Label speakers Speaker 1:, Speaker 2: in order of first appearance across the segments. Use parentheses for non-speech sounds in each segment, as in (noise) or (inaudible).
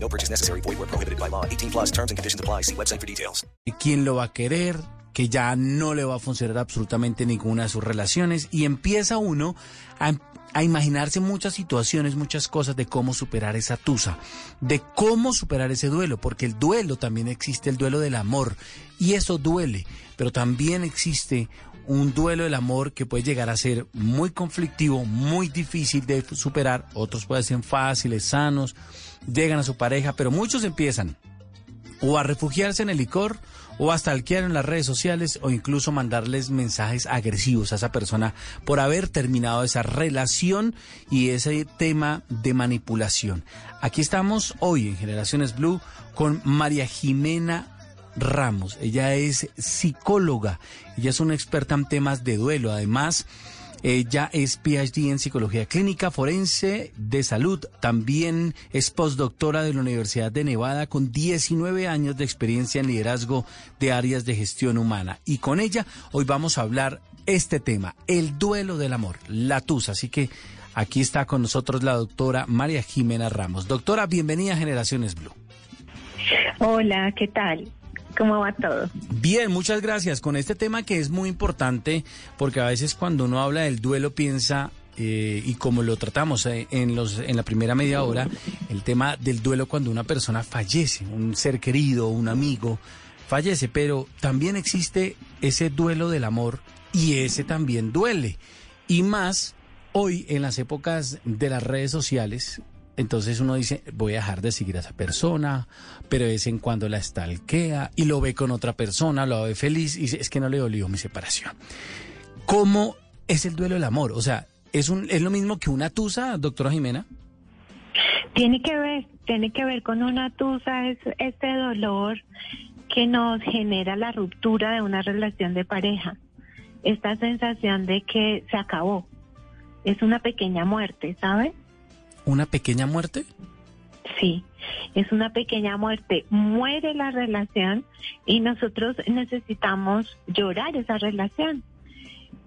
Speaker 1: No purchase necessary. Void where prohibited by law. 18 plus terms and conditions apply. See website for details.
Speaker 2: quién lo va a querer, que ya no le va a funcionar absolutamente ninguna de sus relaciones y empieza uno a, a imaginarse muchas situaciones, muchas cosas de cómo superar esa tusa, de cómo superar ese duelo, porque el duelo también existe, el duelo del amor y eso duele, pero también existe un duelo del amor que puede llegar a ser muy conflictivo, muy difícil de superar, otros pueden ser fáciles, sanos, llegan a su pareja, pero muchos empiezan o a refugiarse en el licor o hasta alquilar en las redes sociales o incluso mandarles mensajes agresivos a esa persona por haber terminado esa relación y ese tema de manipulación. Aquí estamos hoy en Generaciones Blue con María Jimena Ramos. Ella es psicóloga, ella es una experta en temas de duelo. Además, ella es PhD en psicología clínica forense de salud. También es postdoctora de la Universidad de Nevada con 19 años de experiencia en liderazgo de áreas de gestión humana. Y con ella hoy vamos a hablar este tema, el duelo del amor, la tusa. Así que aquí está con nosotros la doctora María Jimena Ramos. Doctora, bienvenida a Generaciones Blue.
Speaker 3: Hola, ¿qué tal? ¿Cómo va todo?
Speaker 2: Bien, muchas gracias. Con este tema que es muy importante, porque a veces cuando uno habla del duelo piensa, eh, y como lo tratamos eh, en, los, en la primera media hora, el tema del duelo cuando una persona fallece, un ser querido, un amigo, fallece, pero también existe ese duelo del amor y ese también duele. Y más hoy en las épocas de las redes sociales, entonces uno dice, voy a dejar de seguir a esa persona, pero de vez en cuando la estalquea y lo ve con otra persona, lo ve feliz y dice, es que no le dolió mi separación. ¿Cómo es el duelo del amor? O sea, ¿es, un, ¿es lo mismo que una tusa, doctora Jimena?
Speaker 3: Tiene que ver, tiene que ver con una tusa, es este dolor que nos genera la ruptura de una relación de pareja. Esta sensación de que se acabó. Es una pequeña muerte, ¿sabe?
Speaker 2: ¿Una pequeña muerte?
Speaker 3: Sí, es una pequeña muerte. Muere la relación y nosotros necesitamos llorar esa relación,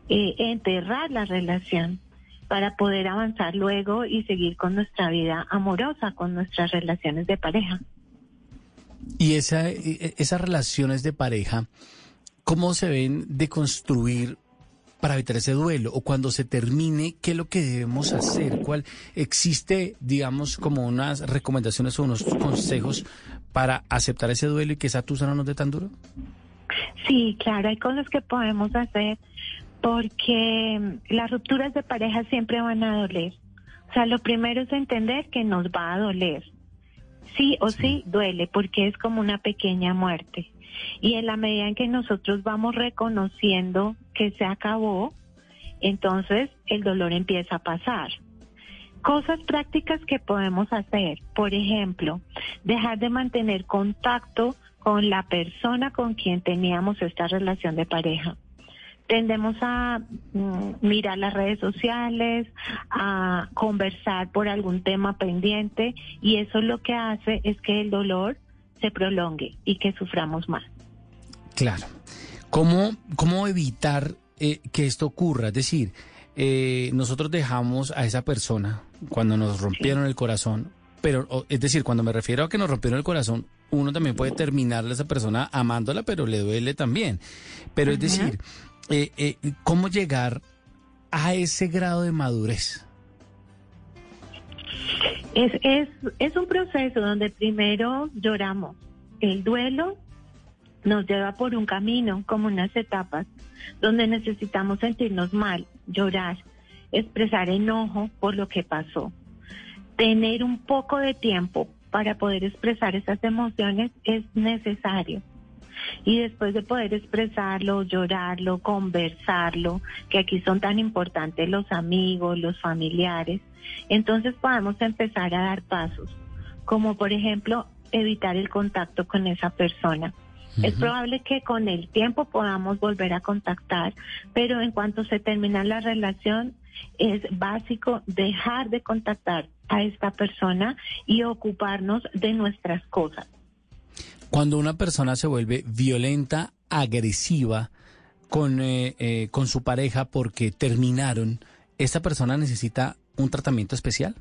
Speaker 3: eh, enterrar la relación para poder avanzar luego y seguir con nuestra vida amorosa, con nuestras relaciones de pareja.
Speaker 2: Y esa, esas relaciones de pareja, ¿cómo se ven de construir para evitar ese duelo o cuando se termine, qué es lo que debemos hacer? ¿Cuál existe, digamos, como unas recomendaciones o unos consejos para aceptar ese duelo y que esa tusa no nos dé tan duro?
Speaker 3: Sí, claro, hay cosas que podemos hacer porque las rupturas de pareja siempre van a doler. O sea, lo primero es entender que nos va a doler. Sí o sí, duele porque es como una pequeña muerte. Y en la medida en que nosotros vamos reconociendo que se acabó, entonces el dolor empieza a pasar. Cosas prácticas que podemos hacer, por ejemplo, dejar de mantener contacto con la persona con quien teníamos esta relación de pareja. Tendemos a mm, mirar las redes sociales, a conversar por algún tema pendiente y eso lo que hace es que el dolor se prolongue y que suframos más.
Speaker 2: Claro. ¿Cómo, cómo evitar eh, que esto ocurra? Es decir, eh, nosotros dejamos a esa persona cuando nos rompieron el corazón, pero es decir, cuando me refiero a que nos rompieron el corazón, uno también puede terminarle a esa persona amándola, pero le duele también. Pero es decir, eh, ¿cómo llegar a ese grado de madurez?
Speaker 3: Es, es, es un proceso donde primero lloramos. El duelo nos lleva por un camino, como unas etapas, donde necesitamos sentirnos mal, llorar, expresar enojo por lo que pasó. Tener un poco de tiempo para poder expresar esas emociones es necesario. Y después de poder expresarlo, llorarlo, conversarlo, que aquí son tan importantes los amigos, los familiares, entonces podemos empezar a dar pasos, como por ejemplo evitar el contacto con esa persona Es probable que con el tiempo podamos volver a contactar, pero en cuanto se termina la relación, es básico dejar de contactar a esta persona y ocuparnos de nuestras cosas.
Speaker 2: Cuando una persona se vuelve violenta, agresiva con, eh, eh, con su pareja porque terminaron, ¿esta persona necesita un tratamiento especial?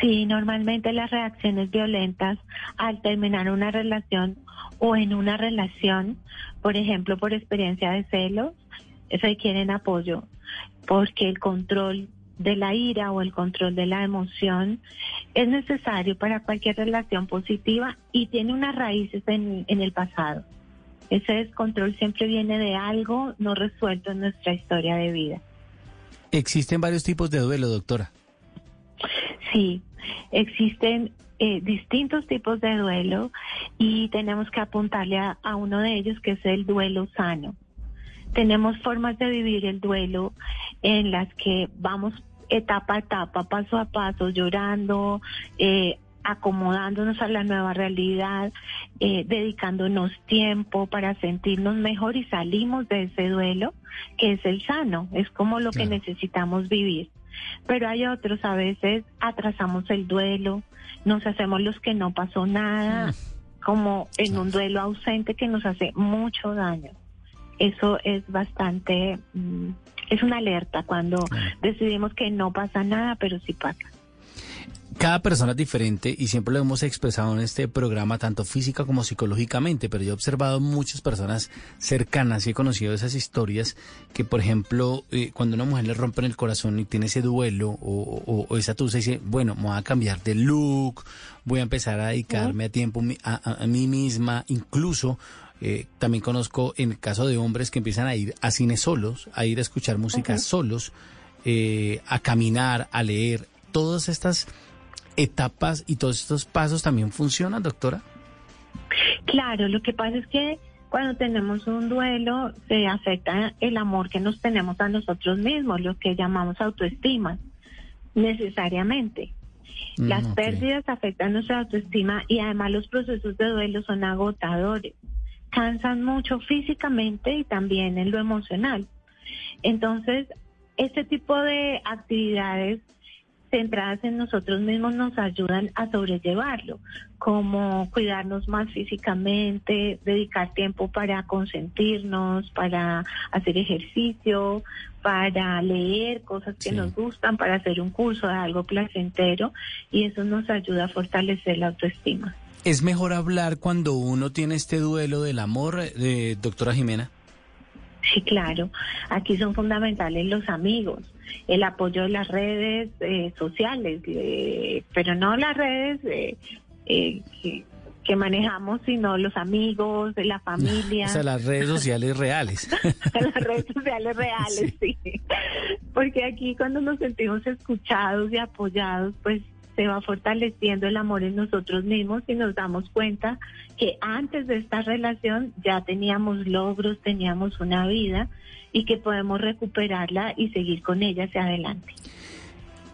Speaker 3: Sí, normalmente las reacciones violentas al terminar una relación o en una relación, por ejemplo, por experiencia de celos, requieren apoyo porque el control de la ira o el control de la emoción es necesario para cualquier relación positiva y tiene unas raíces en, en el pasado. Ese descontrol siempre viene de algo no resuelto en nuestra historia de vida.
Speaker 2: Existen varios tipos de duelo, doctora.
Speaker 3: Sí, existen eh, distintos tipos de duelo y tenemos que apuntarle a, a uno de ellos que es el duelo sano. Tenemos formas de vivir el duelo en las que vamos etapa a etapa, paso a paso, llorando, eh, acomodándonos a la nueva realidad, eh, dedicándonos tiempo para sentirnos mejor y salimos de ese duelo, que es el sano, es como lo que necesitamos vivir. Pero hay otros, a veces atrasamos el duelo, nos hacemos los que no pasó nada, como en un duelo ausente que nos hace mucho daño. Eso es bastante, mm, es una alerta cuando
Speaker 2: Claro.
Speaker 3: decidimos que no pasa nada, pero sí pasa.
Speaker 2: Cada persona es diferente y siempre lo hemos expresado en este programa, tanto física como psicológicamente, pero yo he observado muchas personas cercanas y he conocido esas historias que, por ejemplo, eh, cuando una mujer le rompen el corazón y tiene ese duelo o, o- o esa tusa dice, bueno, me voy a cambiar de look, voy a empezar a dedicarme a tiempo a, a- a mí misma, incluso... eh, también conozco en el caso de hombres que empiezan a ir a cine solos, a ir a escuchar música solos, eh, a caminar, a leer. Todas estas etapas y todos estos pasos también funcionan, doctora?
Speaker 3: Claro, lo que pasa es que cuando tenemos un duelo se afecta el amor que nos tenemos a nosotros mismos, lo que llamamos autoestima, necesariamente. Las
Speaker 2: Mm, ok.
Speaker 3: pérdidas afectan nuestra autoestima y además los procesos de duelo son agotadores. Cansan mucho físicamente y también en lo emocional. Entonces, este tipo de actividades centradas en nosotros mismos nos ayudan a sobrellevarlo, como cuidarnos más físicamente, dedicar tiempo para consentirnos, para hacer ejercicio, para leer cosas que
Speaker 2: Sí.
Speaker 3: nos gustan, para hacer un curso de algo placentero y eso nos ayuda a fortalecer la autoestima.
Speaker 2: ¿Es mejor hablar cuando uno tiene este duelo del amor, eh, doctora Jimena?
Speaker 3: Sí, claro. Aquí son fundamentales los amigos, el apoyo de las redes eh, sociales, eh, pero no las redes eh, eh, que, que manejamos, sino los amigos, la familia. (laughs)
Speaker 2: O sea, (laughs) (laughs) las redes sociales reales.
Speaker 3: las redes sociales reales, sí. Porque aquí cuando nos sentimos escuchados y apoyados, pues se va fortaleciendo el amor en nosotros mismos y nos damos cuenta que antes de esta relación ya teníamos logros, teníamos una vida y que podemos recuperarla y seguir con ella hacia adelante.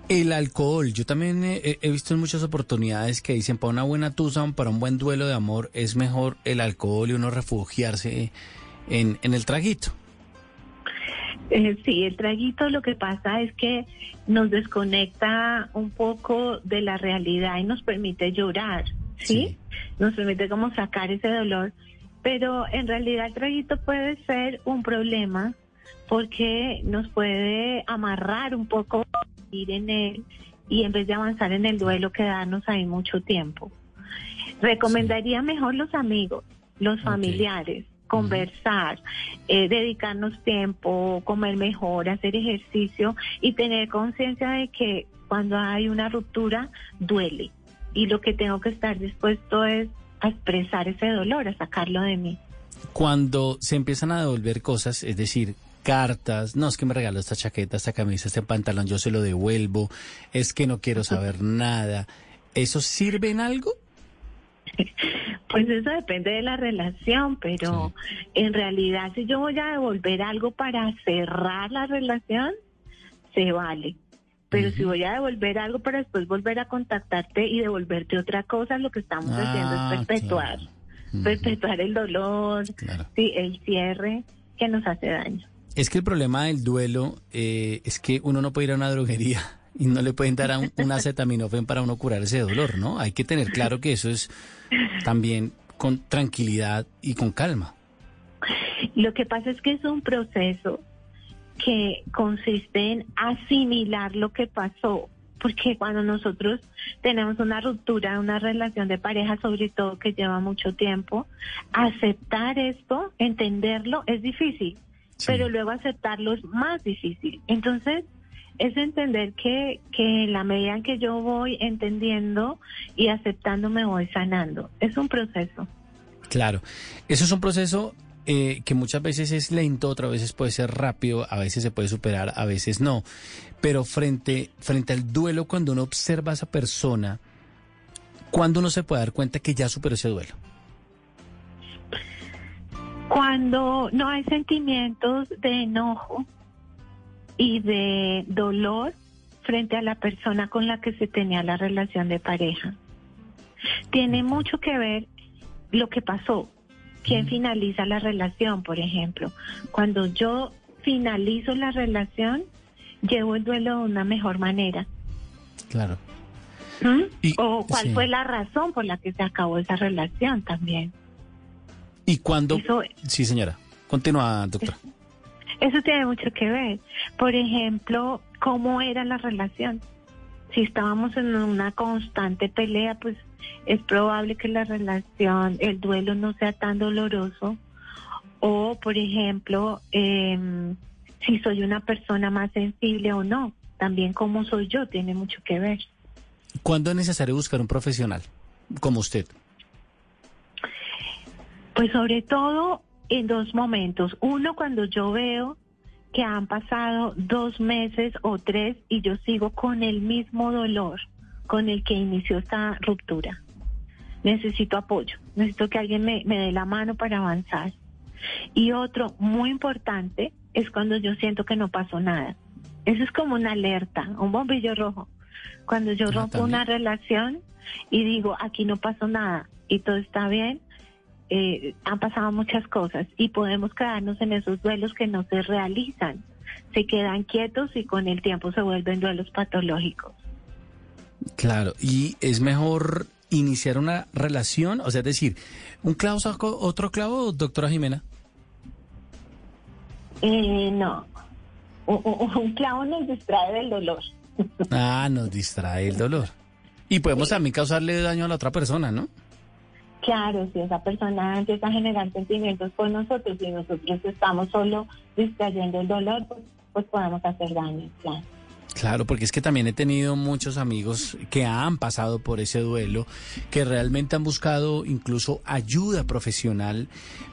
Speaker 2: El alcohol, yo también he, visto en muchas oportunidades que dicen para una buena tusa, para un buen duelo de amor, es mejor el alcohol y uno refugiarse en, en el traguito.
Speaker 3: Eh, sí, el traguito lo que pasa es que nos desconecta un poco de la realidad y nos permite llorar, ¿sí?
Speaker 2: Sí.
Speaker 3: Nos permite como sacar ese dolor, pero en realidad el traguito puede ser un problema porque nos puede amarrar un poco, ir en él y en vez de avanzar en el duelo quedarnos ahí mucho tiempo. Recomendaría mejor los amigos, los familiares, conversar, eh, dedicarnos tiempo, comer mejor, hacer ejercicio y tener conciencia de que cuando hay una ruptura duele y lo que tengo que estar dispuesto es a expresar ese dolor, a sacarlo de mí.
Speaker 2: Cuando se empiezan a devolver cosas, es decir, cartas, no es que me regaló esta chaqueta, esta camisa, este pantalón, yo se lo devuelvo, es que no quiero saber nada, ¿eso sirve en algo? (laughs)
Speaker 3: Pues eso depende de la relación, pero en realidad si yo voy a devolver algo para cerrar la relación, se vale. Pero si voy a devolver algo para después volver a contactarte y devolverte otra cosa, lo que estamos haciendo
Speaker 2: Ah,
Speaker 3: es perpetuar. perpetuar el dolor,
Speaker 2: Claro.
Speaker 3: sí, el cierre que nos hace daño.
Speaker 2: Es que el problema del duelo eh, es que uno no puede ir a una droguería y no le pueden dar a un, un acetaminofén para uno curar ese dolor, ¿no? Hay que tener claro que eso es también con tranquilidad y con calma.
Speaker 3: Lo que pasa es que es un proceso que consiste en asimilar lo que pasó, porque cuando nosotros tenemos una ruptura, una relación de pareja, sobre todo que lleva mucho tiempo, aceptar esto, entenderlo, es difícil,
Speaker 2: Sí.
Speaker 3: pero luego aceptarlo es más difícil. Entonces, es entender que, que en la medida en que yo voy entendiendo y aceptando, me voy sanando. Es un proceso.
Speaker 2: Claro, eso es un proceso eh, que muchas veces es lento, otras veces puede ser rápido, a veces se puede superar, a veces no. Pero frente, frente al duelo, cuando uno observa a esa persona, ¿cuándo uno se puede dar cuenta que ya superó ese duelo?
Speaker 3: Cuando no hay sentimientos de enojo y de dolor frente a la persona con la que se tenía la relación de pareja. Tiene mucho que ver lo que pasó, quién finaliza la relación, por ejemplo. Cuando yo finalizo la relación, llevo el duelo de una mejor manera.
Speaker 2: Claro.
Speaker 3: ¿Mm?
Speaker 2: Y-
Speaker 3: o cuál
Speaker 2: sí.
Speaker 3: fue la razón por la que se acabó esa relación también.
Speaker 2: ¿Y cuándo?
Speaker 3: Eso-
Speaker 2: Sí, señora. Continúa, doctora.
Speaker 3: Eso tiene mucho que ver. Por ejemplo, cómo era la relación. Si estábamos en una constante pelea, pues es probable que la relación, el duelo no sea tan doloroso. O, por ejemplo, em, si soy una persona más sensible o no. También cómo soy yo tiene mucho que ver.
Speaker 2: ¿Cuándo es necesario buscar un profesional como usted?
Speaker 3: Pues sobre todo en dos momentos. Uno, cuando yo veo que han pasado dos meses o tres y yo sigo con el mismo dolor con el que inició esta ruptura. Necesito apoyo, necesito que alguien me, me dé la mano para avanzar. Y otro muy importante es cuando yo siento que no pasó nada. Eso es como una alerta, un bombillo rojo. Cuando yo
Speaker 2: Ah,
Speaker 3: rompo una relación y digo, aquí no pasó nada y todo está bien, eh, han pasado muchas cosas y podemos quedarnos en esos duelos que no se realizan. Se quedan quietos y con el tiempo se vuelven duelos patológicos.
Speaker 2: Claro, y es mejor iniciar una relación, o sea, es decir, un clavo saca otro clavo, doctora Jimena.
Speaker 3: Eh, no, un, clavo nos distrae del dolor.
Speaker 2: Ah, nos distrae el dolor. Y podemos también causarle daño a la otra persona, ¿no?
Speaker 3: Claro, si esa persona empieza a generar sentimientos por nosotros y nosotros estamos solo distrayendo el dolor, pues, pues podemos hacer daño, claro.
Speaker 2: Claro, porque es que también he tenido muchos amigos que han pasado por ese duelo, que realmente han buscado incluso ayuda profesional,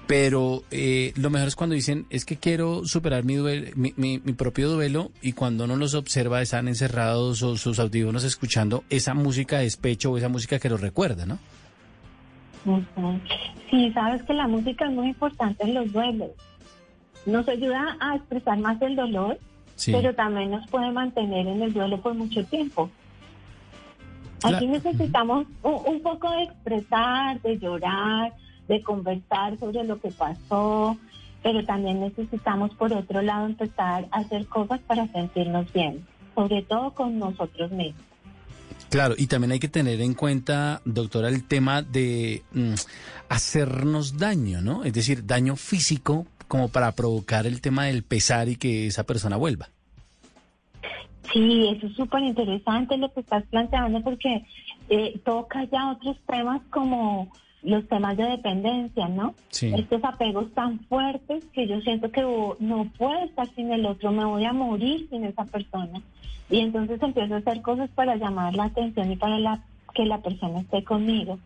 Speaker 2: pero eh, lo mejor es cuando dicen, es que quiero superar mi, duel- mi, mi- mi propio duelo, y cuando uno los observa están encerrados o sus audífonos escuchando esa música de despecho o esa música que los recuerda, ¿no?
Speaker 3: Sí, sabes que la música es muy importante en los duelos. Nos ayuda a expresar más el dolor,
Speaker 2: Sí.
Speaker 3: pero también nos puede mantener en el duelo por mucho tiempo. Aquí necesitamos un, un poco de expresar, de llorar, de conversar sobre lo que pasó, pero también necesitamos, por otro lado, empezar a hacer cosas para sentirnos bien, sobre todo con nosotros mismos.
Speaker 2: Claro, y también hay que tener en cuenta, doctora, el tema de mm, hacernos daño, ¿no? Es decir, daño físico como para provocar el tema del pesar y que esa persona vuelva.
Speaker 3: Sí, eso es súper interesante lo que estás planteando porque eh, toca ya otros temas como los temas de dependencia, ¿no?
Speaker 2: Sí.
Speaker 3: Estos apegos tan fuertes que yo siento que oh, no puedo estar sin el otro, me voy a morir sin esa persona. Y entonces empiezo a hacer cosas para llamar la atención y para la, que la persona esté conmigo,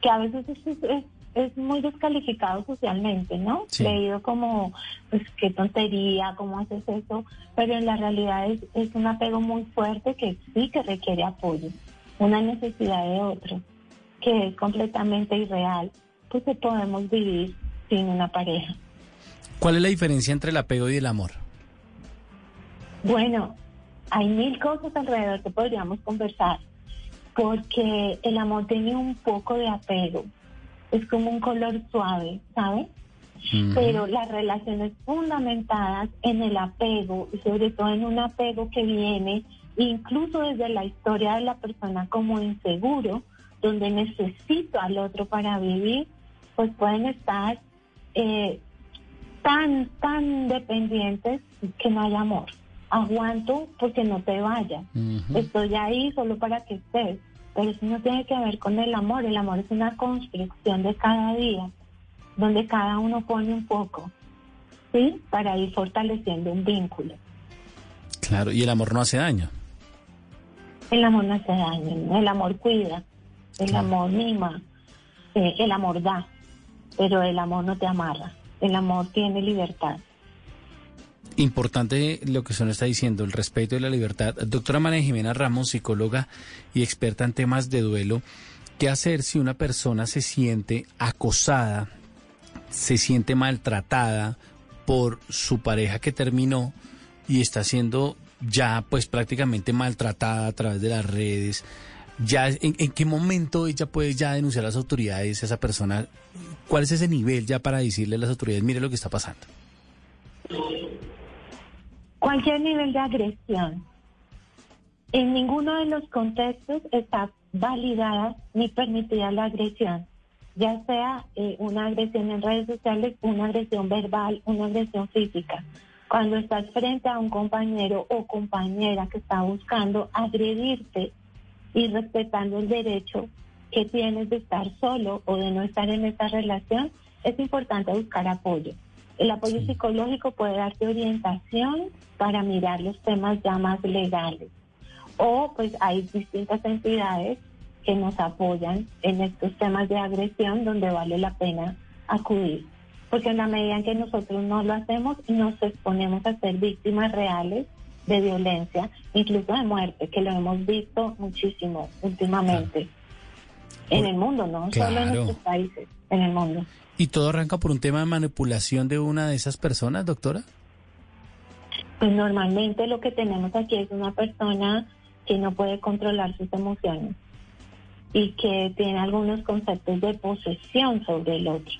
Speaker 3: que a veces es, es, es muy descalificado socialmente, ¿no?
Speaker 2: Sí.
Speaker 3: Leído como, pues qué tontería, cómo haces eso, pero en la realidad es, es un apego muy fuerte que sí que requiere apoyo, una necesidad de otro, que es completamente irreal, pues que podemos vivir sin una pareja.
Speaker 2: ¿Cuál es la diferencia entre el apego y el amor?
Speaker 3: Bueno, hay mil cosas alrededor que podríamos conversar, porque el amor tiene un poco de apego, es como un color suave, ¿sabes? Pero las relaciones fundamentadas en el apego y sobre todo en un apego que viene incluso desde la historia de la persona como inseguro, donde necesito al otro para vivir, pues pueden estar eh, tan, tan dependientes que no hay amor. Aguanto porque no te vayas. Estoy ahí solo para que estés. Pero eso no tiene que ver con el amor. El amor es una construcción de cada día, donde cada uno pone un poco, ¿sí? Para ir fortaleciendo un vínculo.
Speaker 2: Claro, y el amor no hace daño.
Speaker 3: El amor no hace daño, el amor cuida, el amor mima, eh, el amor da, pero el amor no te amarra, el amor tiene libertad.
Speaker 2: Importante lo que usted está diciendo, el respeto y la libertad. Doctora María Jimena Ramos, psicóloga y experta en temas de duelo, ¿qué hacer si una persona se siente acosada, se siente maltratada por su pareja que terminó y está siendo ya pues prácticamente maltratada a través de las redes? Ya en, qué momento ella puede ya denunciar a las autoridades a esa persona cuál es ese nivel ya para decirle a las autoridades mire lo que está pasando
Speaker 3: cualquier nivel de agresión en ninguno de los contextos está validada ni permitida la agresión ya sea eh, una agresión en redes sociales una agresión verbal una agresión física. Cuando estás frente a un compañero o compañera que está buscando agredirte y respetando el derecho que tienes de estar solo o de no estar en esta relación, es importante buscar apoyo. El apoyo psicológico puede darte orientación para mirar los temas ya más legales. O pues hay distintas entidades que nos apoyan en estos temas de agresión donde vale la pena acudir. Porque en la medida en que nosotros no lo hacemos, nos exponemos a ser víctimas reales de violencia, incluso de muerte, que lo hemos visto muchísimo últimamente. En el mundo, no solo en nuestros países, en el mundo.
Speaker 2: ¿Y todo arranca por un tema de manipulación de una de esas personas, doctora?
Speaker 3: Pues normalmente lo que tenemos aquí es una persona que no puede controlar sus emociones y que tiene algunos conceptos de posesión sobre el otro.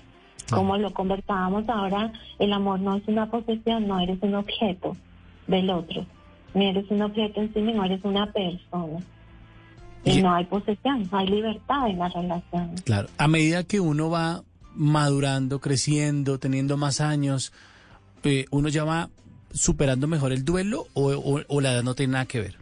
Speaker 3: Como lo conversábamos ahora, el amor no es una posesión, no eres un objeto del otro ni eres un objeto en sí mismo, eres una persona. Y, no hay posesión, no hay libertad en la relación.
Speaker 2: Claro, a medida que uno va madurando, creciendo, teniendo más años, eh, uno ya va superando mejor el duelo o, la edad no tiene nada que ver.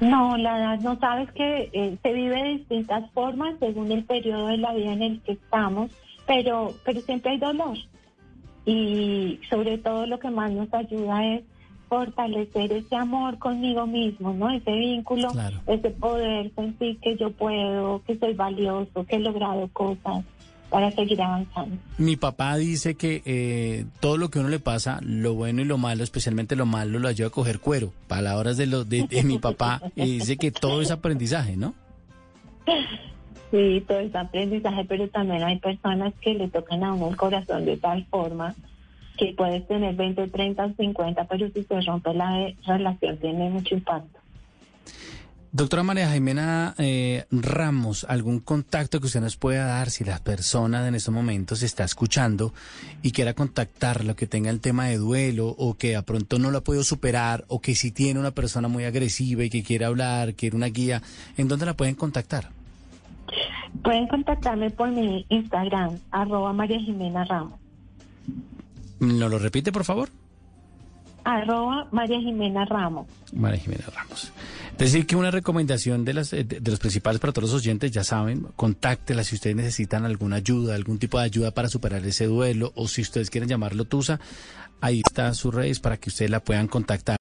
Speaker 3: No, la edad no sabes que eh, se vive de distintas formas según el periodo de la vida en el que estamos, pero, pero siempre hay dolor. Y sobre todo lo que más nos ayuda es fortalecer ese amor conmigo mismo, ¿no? Ese vínculo, ese poder sentir que yo puedo, que soy valioso, que he logrado cosas para seguir avanzando.
Speaker 2: Mi papá dice que eh, todo lo que uno le pasa, lo bueno y lo malo, especialmente lo malo, lo ayuda a coger cuero. Palabras de, lo, de, mi papá, y dice que todo es aprendizaje, ¿no? (laughs)
Speaker 3: Sí, todo es aprendizaje, pero también hay personas que le tocan a uno el corazón de tal forma que puedes tener 20, 30, 50, pero si se rompe la relación tiene mucho impacto.
Speaker 2: Doctora María Jimena eh, Ramos, ¿algún contacto que usted nos pueda dar si la persona en estos momentos está escuchando y quiera contactarlo, que tenga el tema de duelo o que a pronto no lo ha podido superar o que si tiene una persona muy agresiva y que quiere hablar, quiere una guía, ¿en dónde la pueden contactar?
Speaker 3: Pueden contactarme por mi Instagram, arroba María Jimena Ramos.
Speaker 2: ¿No lo repite, por favor?
Speaker 3: Arroba María Jimena Ramos.
Speaker 2: María Jimena Ramos. Es decir, que una recomendación de, las, de, los principales para todos los oyentes, ya saben, contáctela si ustedes necesitan alguna ayuda, algún tipo de ayuda para superar ese duelo, o si ustedes quieren llamarlo Tusa, ahí están sus redes para que ustedes la puedan contactar.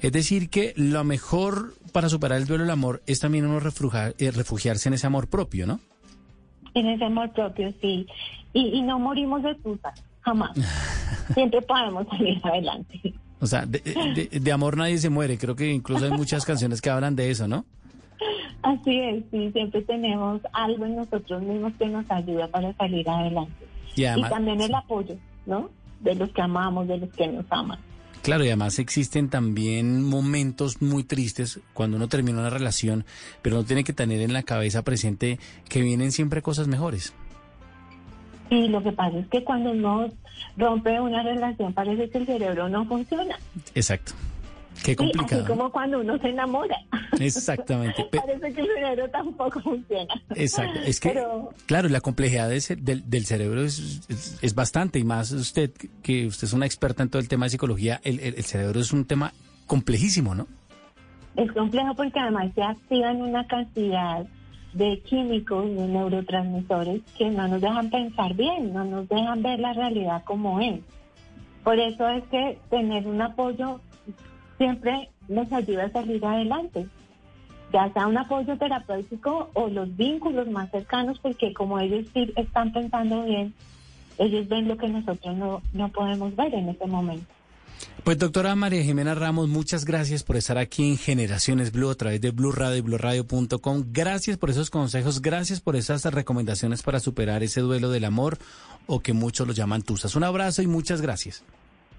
Speaker 2: Es decir, que lo mejor para superar el duelo del amor es también uno eh, refugiarse en ese amor propio, ¿no?
Speaker 3: En ese amor propio, sí. Y, y no morimos de Tusa jamás. (laughs) Siempre podemos salir adelante. O
Speaker 2: sea, de, amor nadie se muere. Creo que incluso hay muchas canciones que hablan de eso, ¿no?
Speaker 3: Así es, sí, siempre tenemos algo en nosotros mismos que nos ayuda para salir adelante. Y, también el apoyo, ¿no? De los que amamos, de los que nos aman.
Speaker 2: Claro, y además existen también momentos muy tristes cuando uno termina una relación, pero no tiene que tener en la cabeza presente que vienen siempre cosas mejores.
Speaker 3: Y lo que pasa es que cuando uno rompe una relación parece que el cerebro no funciona.
Speaker 2: Exacto. Qué
Speaker 3: Sí,
Speaker 2: complicado.
Speaker 3: así como cuando uno se enamora.
Speaker 2: Exactamente. (laughs)
Speaker 3: Parece que el cerebro tampoco funciona.
Speaker 2: Exacto. Es que,
Speaker 3: Pero-
Speaker 2: claro, la complejidad de ese- del, del cerebro es, es, es bastante, y más usted, que usted es una experta en todo el tema de psicología, el, el- el cerebro es un tema complejísimo, ¿no?
Speaker 3: Es complejo porque además se activan una cantidad de químicos, de neurotransmisores que no nos dejan pensar bien, no nos dejan ver la realidad como es. Por eso es que tener un apoyo siempre nos ayuda a salir adelante, ya sea un apoyo terapéutico o los vínculos más cercanos, porque como ellos sí están pensando bien, ellos ven lo que nosotros no, no podemos ver en ese momento.
Speaker 2: Pues doctora María Jimena Ramos, muchas gracias por estar aquí en Generaciones Blue a través de Blue Radio y BlueRadio.com. Gracias por esos consejos, gracias por esas recomendaciones para superar ese duelo del amor o que muchos lo llaman tusas. Un abrazo y muchas gracias.